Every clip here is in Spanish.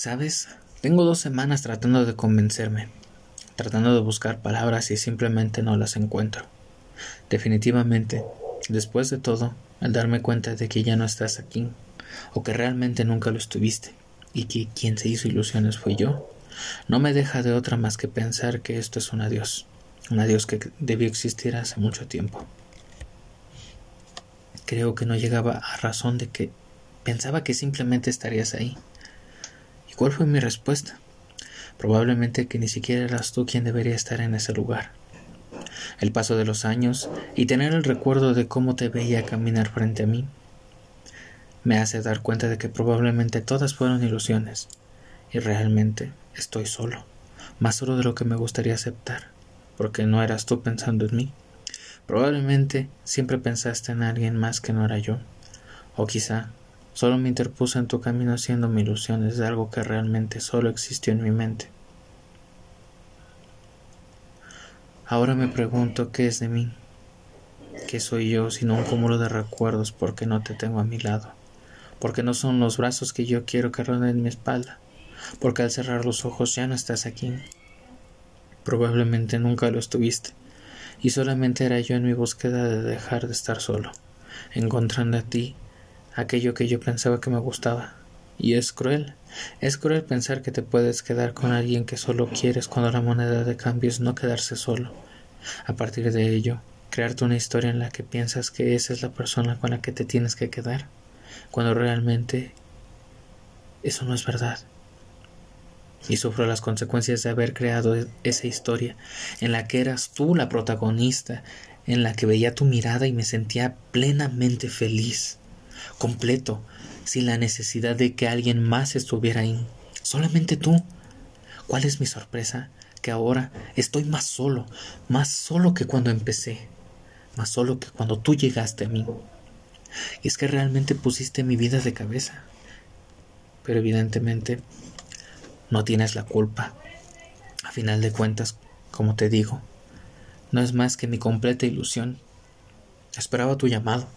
Sabes, tengo dos semanas tratando de convencerme, tratando de buscar palabras y simplemente no las encuentro. Definitivamente, después de todo, al darme cuenta de que ya no estás aquí, o que realmente nunca lo estuviste, y que quien se hizo ilusiones fue yo, no me deja de otra más que pensar que esto es un adiós, un adiós que debió existir hace mucho tiempo. Creo que no llegaba a razón de que pensaba que simplemente estarías ahí. ¿Y cuál fue mi respuesta? Probablemente que ni siquiera eras tú quien debería estar en ese lugar. El paso de los años y tener el recuerdo de cómo te veía caminar frente a mí me hace dar cuenta de que probablemente todas fueron ilusiones y realmente estoy solo, más solo de lo que me gustaría aceptar, porque no eras tú pensando en mí. Probablemente siempre pensaste en alguien más que no era yo, o quizá solo me interpuse en tu camino haciéndome ilusiones de algo que realmente solo existió en mi mente. Ahora me pregunto qué es de mí, qué soy yo sino un cúmulo de recuerdos porque no te tengo a mi lado porque no son los brazos que yo quiero que ronden mi espalda, porque al cerrar los ojos ya no estás aquí. Probablemente nunca lo estuviste, y solamente era yo en mi búsqueda de dejar de estar solo, encontrando a ti aquello que yo pensaba que me gustaba. Y es cruel, es cruel pensar que te puedes quedar con alguien que solo quieres cuando la moneda de cambio es no quedarse solo. A partir de ello, crearte una historia en la que piensas que esa es la persona con la que te tienes que quedar cuando realmente eso no es verdad. Y sufro las consecuencias de haber creado e-, esa historia en la que eras tú la protagonista, en la que veía tu mirada y me sentía plenamente feliz, completo, sin la necesidad de que alguien más estuviera ahí, solamente tú. ¿Cuál es mi sorpresa? Que ahora estoy más solo, más solo que cuando empecé, más solo que cuando tú llegaste a mí. Y es que realmente pusiste mi vida de cabeza. Pero evidentemente no tienes la culpa. A final de cuentas, como te digo, no es más que mi completa ilusión. Esperaba tu llamado.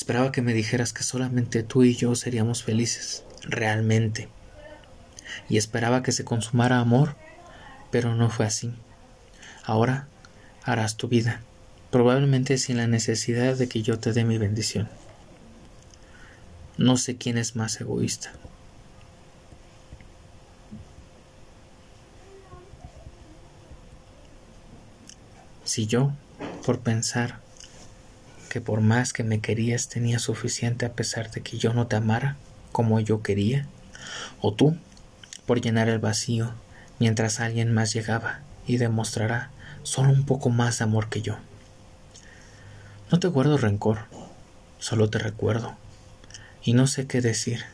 Esperaba que me dijeras que solamente tú y yo seríamos felices, realmente. Y esperaba que se consumara amor, pero no fue así. Ahora harás tu vida probablemente sin la necesidad de que yo te dé mi bendición. No sé quién es más egoísta. Si yo, por pensar que por más que me querías tenía suficiente a pesar de que yo no te amara como yo quería, o tú, por llenar el vacío mientras alguien más llegaba y demostrará solo un poco más amor que yo. No te guardo rencor, solo te recuerdo. Y no sé qué decir.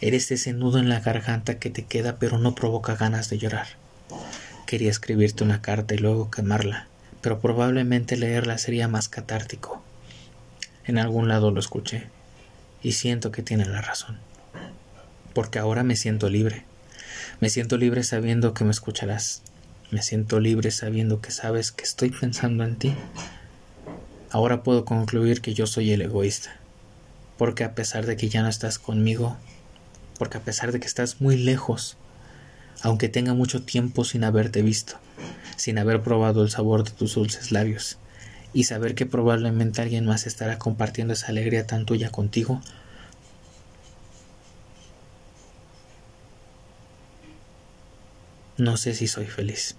Eres ese nudo en la garganta que te queda pero no provoca ganas de llorar. Quería escribirte una carta y luego quemarla, pero probablemente leerla sería más catártico. En algún lado lo escuché, y siento que tiene la razón. Porque ahora me siento libre. Me siento libre sabiendo que me escucharás. Me siento libre sabiendo que sabes que estoy pensando en ti Ahora puedo concluir que yo soy el egoísta, porque a pesar de que ya no estás conmigo, porque a pesar de que estás muy lejos, aunque tenga mucho tiempo sin haberte visto, sin haber probado el sabor de tus dulces labios, y saber que probablemente alguien más estará compartiendo esa alegría tan tuya contigo, no sé si soy feliz.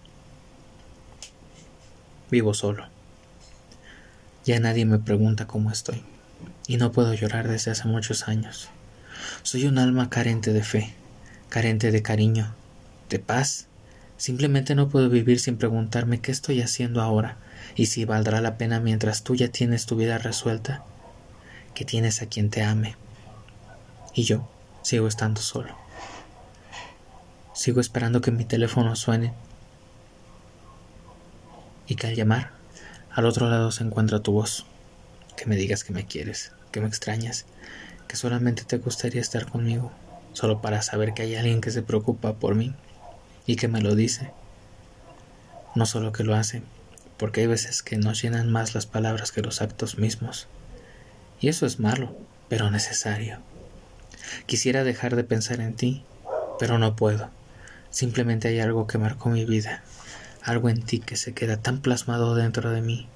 Vivo solo. Ya nadie me pregunta cómo estoy, y no puedo llorar desde hace muchos años. Soy un alma carente de fe, carente de cariño, de paz. Simplemente no puedo vivir sin preguntarme qué estoy haciendo ahora y si valdrá la pena mientras tú ya tienes tu vida resuelta, que tienes a quien te ame. Y yo sigo estando solo. Sigo esperando que mi teléfono suene y que al llamar al otro lado se encuentra tu voz, que me digas que me quieres, que me extrañas, que solamente te gustaría estar conmigo, solo para saber que hay alguien que se preocupa por mí y que me lo dice. No solo que lo hace, porque hay veces que nos llenan más las palabras que los actos mismos. Y eso es malo, pero necesario. Quisiera dejar de pensar en ti, pero no puedo. Simplemente hay algo que marcó mi vida, algo en ti que se queda tan plasmado dentro de mí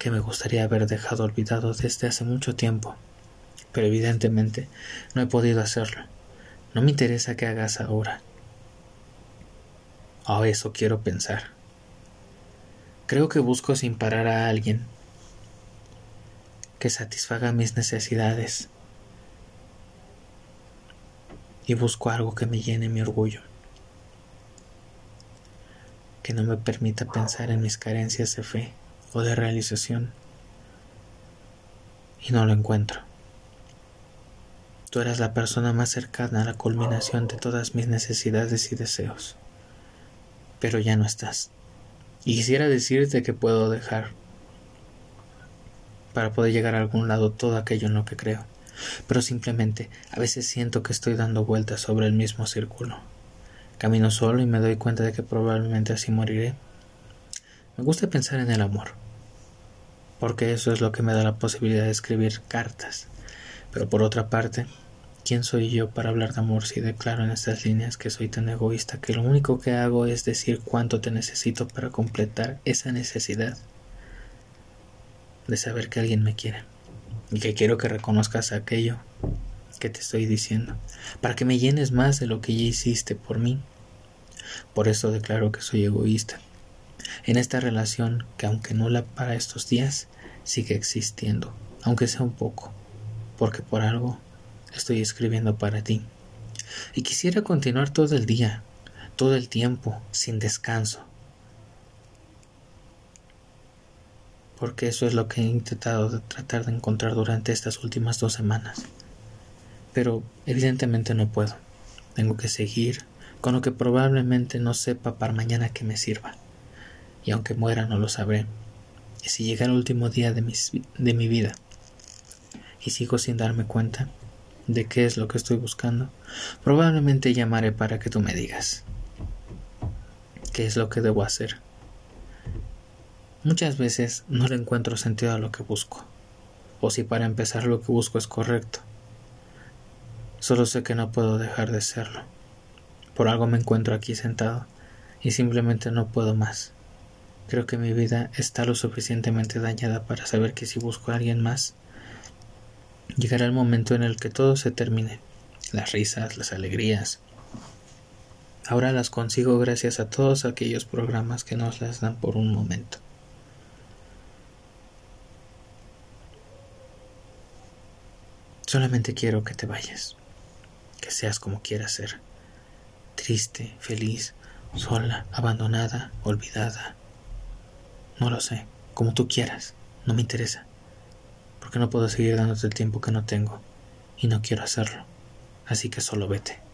que me gustaría haber dejado olvidado desde hace mucho tiempo, pero evidentemente no he podido hacerlo. No me interesa qué hagas ahora. O eso quiero pensar. Creo que busco sin parar a alguien que satisfaga mis necesidades y busco algo que me llene mi orgullo, que no me permita pensar en mis carencias de fe o de realización y no lo encuentro. Tú eras la persona más cercana a la culminación de todas mis necesidades y deseos, pero ya no estás. Y quisiera decirte que puedo dejar para poder llegar a algún lado todo aquello en lo que creo, pero simplemente a veces siento que estoy dando vueltas sobre el mismo círculo. Camino solo y me doy cuenta de que probablemente así moriré. Me gusta pensar en el amor, porque eso es lo que me da la posibilidad de escribir cartas. Pero por otra parte, ¿quién soy yo para hablar de amor si declaro en estas líneas que soy tan egoísta que lo único que hago es decir cuánto te necesito para completar esa necesidad de saber que alguien me quiere y que quiero que reconozcas aquello que te estoy diciendo, para que me llenes más de lo que ya hiciste por mí. Por eso declaro que soy egoísta en esta relación que aunque nula para estos días, sigue existiendo, aunque sea un poco, porque por algo estoy escribiendo para ti. Y quisiera continuar todo el día, todo el tiempo, sin descanso. Porque eso es lo que he intentado tratar de encontrar durante estas últimas dos semanas. Pero evidentemente no puedo. Tengo que seguir con lo que probablemente no sepa para mañana que me sirva y aunque muera no lo sabré. Y si llega el último día de, de mi vida y sigo sin darme cuenta de qué es lo que estoy buscando, probablemente llamaré para que tú me digas qué es lo que debo hacer. Muchas veces no le encuentro sentido a lo que busco, o si para empezar lo que busco es correcto. Solo sé que no puedo dejar de serlo. Por algo me encuentro aquí sentado y simplemente no puedo más. Creo que mi vida está lo suficientemente dañada para saber que si busco a alguien más, llegará el momento en el que todo se termine. Las risas, las alegrías. Ahora las consigo gracias a todos aquellos programas que nos las dan por un momento. Solamente quiero que te vayas, que seas como quieras ser, triste, feliz, sola, abandonada, olvidada, no lo sé, como tú quieras, no me interesa. Porque no puedo seguir dándote el tiempo que no tengo y no quiero hacerlo. Así que solo vete.